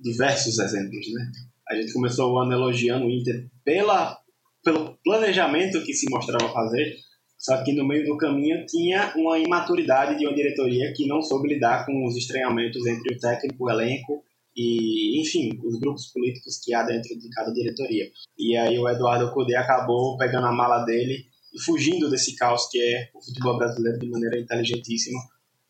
diversos exemplos, né? A gente começou o ano elogiando o Inter pela, pelo planejamento que se mostrava fazer, só que no meio do caminho tinha uma imaturidade de uma diretoria que não soube lidar com os estranhamentos entre o técnico, o elenco e, enfim, os grupos políticos que há dentro de cada diretoria. E aí o Eduardo Cudê acabou pegando a mala dele e fugindo desse caos que é o futebol brasileiro de maneira inteligentíssima.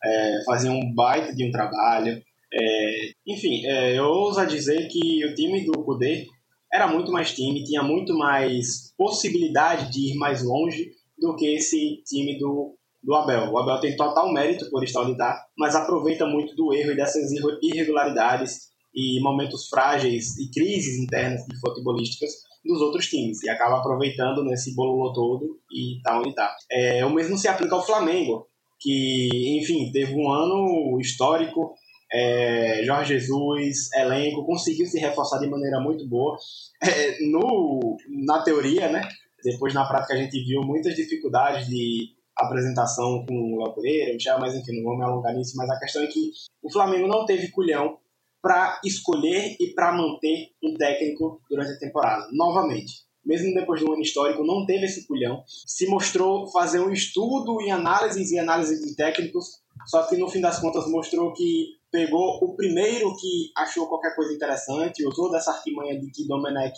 É, fazia um baita de um trabalho. É, enfim, é, eu ouso dizer que o time do Cudê era muito mais time, tinha muito mais possibilidade de ir mais longe do que esse time do, do Abel. O Abel tem total mérito por estar onde está, mas aproveita muito do erro e dessas irregularidades e momentos frágeis e crises internas e futebolísticas dos outros times e acaba aproveitando nesse bololô todo e tá onde tá. É, o mesmo se aplica ao Flamengo, que, enfim, teve um ano histórico, é, Jorge Jesus, elenco, conseguiu se reforçar de maneira muito boa. É, no, na teoria, né? Depois, na prática, a gente viu muitas dificuldades de apresentação com o Léo Pereira, Michel, mas enfim, não vou me alongar nisso. Mas a questão é que o Flamengo não teve culhão para escolher e para manter um técnico durante a temporada, novamente. Mesmo depois de um ano histórico, não teve esse culhão. Se mostrou fazer um estudo em análises e análises de técnicos, só que no fim das contas mostrou que pegou o primeiro que achou qualquer coisa interessante, usou dessa artimanha de que Domenech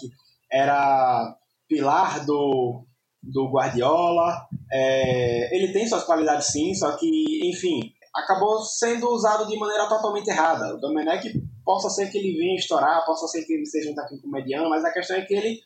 era pilar do, do Guardiola. É, ele tem suas qualidades sim, só que, enfim, acabou sendo usado de maneira totalmente errada. O Domenech possa ser que ele venha estourar, possa ser que ele seja um técnico mediano, mas a questão é que ele,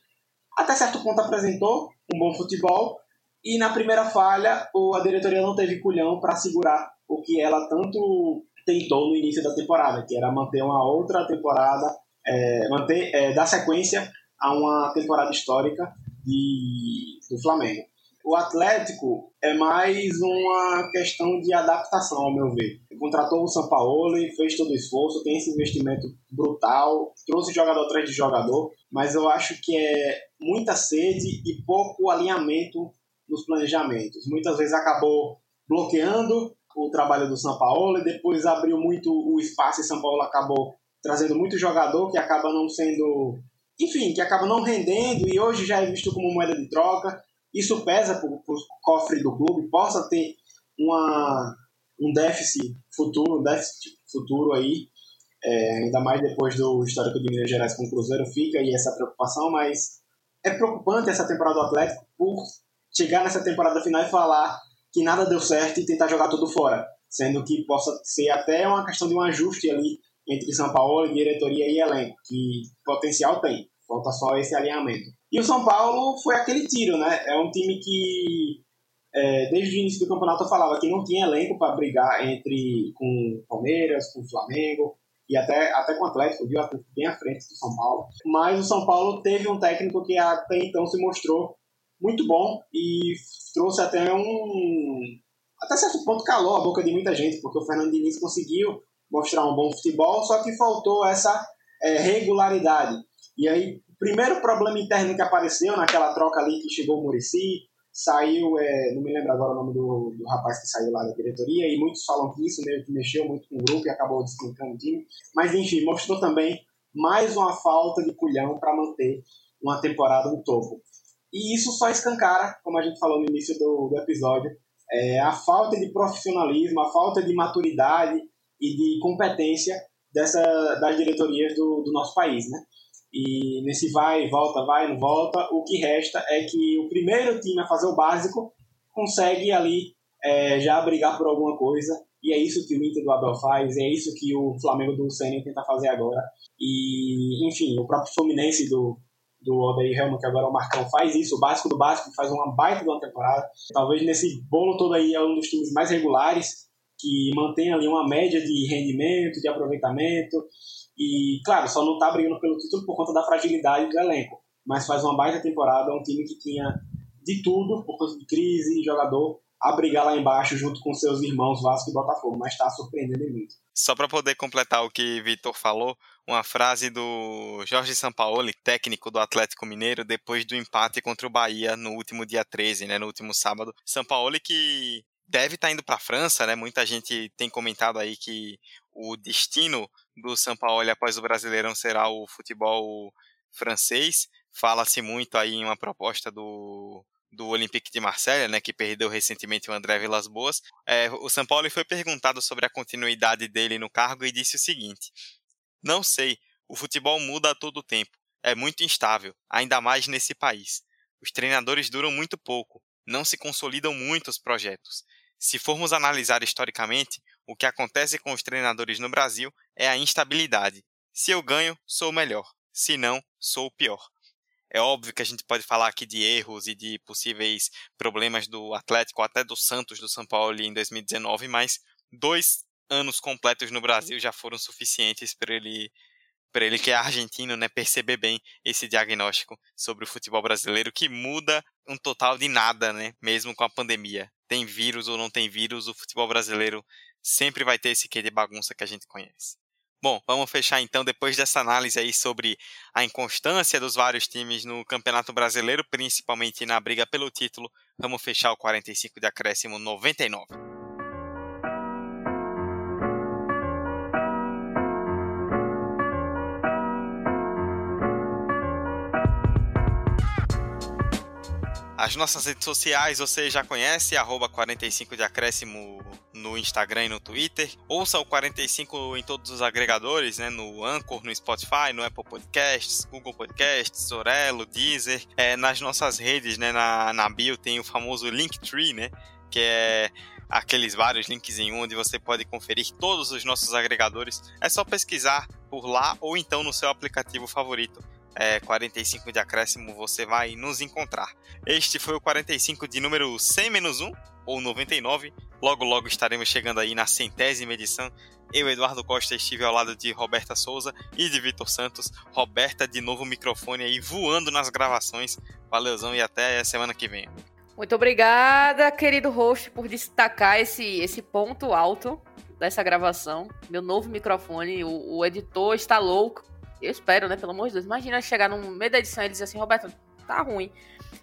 até certo ponto, apresentou um bom futebol e na primeira falha a diretoria não teve culhão para segurar o que ela tanto tentou no início da temporada, que era manter uma outra temporada, é, manter, é, dar sequência a uma temporada histórica de, do Flamengo. O Atlético é mais uma questão de adaptação, ao meu ver. Contratou o São Paulo, fez todo o esforço, tem esse investimento brutal, trouxe jogador atrás de jogador, mas eu acho que é muita sede e pouco alinhamento nos planejamentos. Muitas vezes acabou bloqueando o trabalho do São Paulo e depois abriu muito o espaço e São Paulo acabou trazendo muito jogador que acaba não sendo, enfim, que acaba não rendendo e hoje já é visto como moeda de troca. Isso pesa para o cofre do clube, possa ter uma, um déficit futuro, um déficit futuro aí, é, ainda mais depois do histórico de Minas Gerais com o Cruzeiro, fica aí essa preocupação, mas é preocupante essa temporada do Atlético por chegar nessa temporada final e falar que nada deu certo e tentar jogar tudo fora, sendo que possa ser até uma questão de um ajuste ali entre São Paulo, diretoria e elenco, que potencial tem, falta só esse alinhamento. E o São Paulo foi aquele tiro, né? É um time que é, desde o início do campeonato eu falava que não tinha elenco para brigar entre com Palmeiras, com Flamengo e até, até com o Atlético, viu? Bem à frente do São Paulo. Mas o São Paulo teve um técnico que até então se mostrou muito bom e trouxe até um. Até certo ponto calou a boca de muita gente, porque o Fernando Diniz conseguiu mostrar um bom futebol, só que faltou essa é, regularidade. E aí, o primeiro problema interno que apareceu naquela troca ali que chegou o Murici, saiu, é, não me lembro agora o nome do, do rapaz que saiu lá da diretoria, e muitos falam que isso meio que mexeu muito com o grupo e acabou desclincando o time. Mas enfim, mostrou também mais uma falta de culhão para manter uma temporada no topo. E isso só escancara, como a gente falou no início do, do episódio, é, a falta de profissionalismo, a falta de maturidade e de competência dessa, das diretorias do, do nosso país, né? E nesse vai, volta, vai, não volta, o que resta é que o primeiro time a fazer o básico consegue ali é, já brigar por alguma coisa. E é isso que o Inter do Abel faz, é isso que o Flamengo do Senna tenta fazer agora. E, enfim, o próprio Fluminense do, do Odair Helmut, que agora é o Marcão, faz isso, o básico do básico, faz uma baita de uma temporada. Talvez nesse bolo todo aí é um dos times mais regulares, que mantém ali uma média de rendimento, de aproveitamento. E, claro, só não está brigando pelo título por conta da fragilidade do elenco. Mas faz uma baita temporada, é um time que tinha de tudo, por conta de crise, jogador, a brigar lá embaixo junto com seus irmãos Vasco e Botafogo, mas está surpreendendo muito. Só para poder completar o que Vitor falou, uma frase do Jorge Sampaoli, técnico do Atlético Mineiro, depois do empate contra o Bahia no último dia 13, né, no último sábado. Sampaoli que deve estar tá indo para a França, né? Muita gente tem comentado aí que o destino do Sampaoli após o Brasileirão será o futebol francês. Fala-se muito aí em uma proposta do do Olympique de Marselha, né, que perdeu recentemente o André Vilas Boas, é, o São Paulo foi perguntado sobre a continuidade dele no cargo e disse o seguinte: Não sei, o futebol muda a todo tempo, é muito instável, ainda mais nesse país. Os treinadores duram muito pouco, não se consolidam muito os projetos. Se formos analisar historicamente, o que acontece com os treinadores no Brasil é a instabilidade. Se eu ganho, sou o melhor. Se não, sou o pior. É óbvio que a gente pode falar aqui de erros e de possíveis problemas do Atlético, até do Santos, do São Paulo em 2019, mas dois anos completos no Brasil já foram suficientes para ele para ele que é argentino, né, perceber bem esse diagnóstico sobre o futebol brasileiro que muda um total de nada, né, mesmo com a pandemia. Tem vírus ou não tem vírus, o futebol brasileiro sempre vai ter esse quê de bagunça que a gente conhece. Bom, vamos fechar então depois dessa análise aí sobre a inconstância dos vários times no Campeonato Brasileiro, principalmente na briga pelo título. Vamos fechar o 45 de acréscimo 99. As nossas redes sociais você já conhece, arroba 45 de acréscimo no Instagram e no Twitter. Ouça o 45 em todos os agregadores, né? No Anchor, no Spotify, no Apple Podcasts, Google Podcasts, Orelo, Deezer. É, nas nossas redes, né? Na, na bio tem o famoso Linktree, né? Que é aqueles vários links em um onde você pode conferir todos os nossos agregadores. É só pesquisar por lá ou então no seu aplicativo favorito é, 45 de acréscimo, você vai nos encontrar. Este foi o 45 de número 100 menos 1, ou 99. Logo, logo estaremos chegando aí na centésima edição. Eu, Eduardo Costa, estive ao lado de Roberta Souza e de Vitor Santos. Roberta, de novo microfone aí voando nas gravações. Valeuzão e até a semana que vem. Muito obrigada, querido host, por destacar esse, esse ponto alto dessa gravação. Meu novo microfone, o, o editor está louco. Eu espero, né? Pelo amor de Deus. Imagina chegar no meio da edição e dizer assim, Roberto, tá ruim.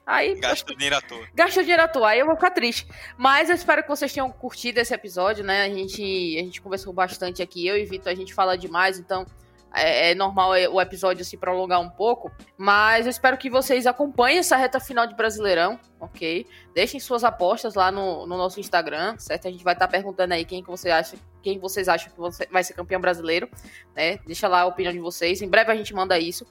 Aí, Gastou dinheiro à toa. Gastou dinheiro à toa, aí eu vou ficar triste. Mas eu espero que vocês tenham curtido esse episódio, né? A gente, a gente conversou bastante aqui, eu e Vitor, a gente fala demais, então é, é, normal o episódio se prolongar um pouco. Mas eu espero que vocês acompanhem essa reta final de Brasileirão, ok? Deixem suas apostas lá no, no nosso Instagram, certo? A gente vai estar tá perguntando aí quem que você acha, quem vocês acham que vai ser campeão brasileiro, né? Deixa lá a opinião de vocês. Em breve a gente manda isso.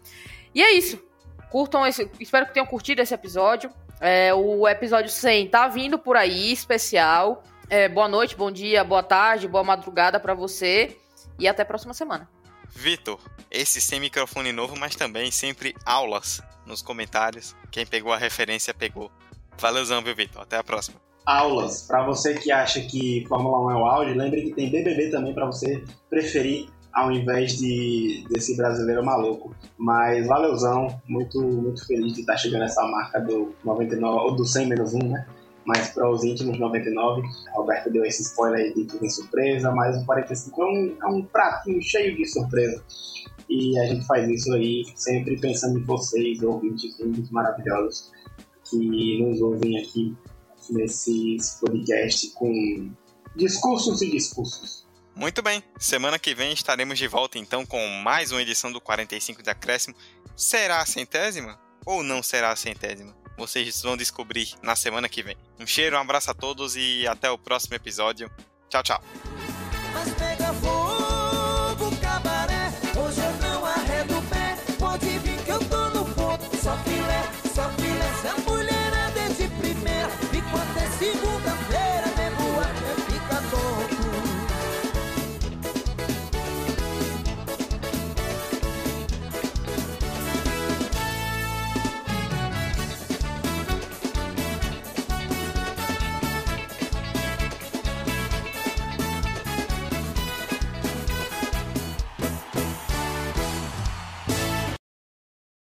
E é isso. Curtam esse. Espero que tenham curtido esse episódio. É, o episódio 100 tá vindo por aí, especial. É, boa noite, bom dia, boa tarde, boa madrugada para você. E até a próxima semana. Vitor, esse sem microfone novo, mas também sempre aulas nos comentários. Quem pegou a referência pegou. Valeuzão, viu, Vitor? Até a próxima. Aulas. Para você que acha que Fórmula 1 é o auge, lembre que tem BBB também para você preferir ao invés de desse brasileiro maluco. Mas valeuzão, muito, muito feliz de estar chegando essa marca do 99, ou do 100 menos 1, né? Mas para os íntimos 99, a Roberta deu esse spoiler de tudo surpresa, mas o 45 é um, é um pratinho cheio de surpresa. E a gente faz isso aí sempre pensando em vocês, ouvintes lindos, maravilhosos, que nos ouvem aqui nesse podcast com discursos e discursos. Muito bem, semana que vem estaremos de volta então com mais uma edição do 45 de Acréscimo. Será a centésima ou não será a centésima? Vocês vão descobrir na semana que vem. Um cheiro, um abraço a todos e até o próximo episódio. Tchau, tchau.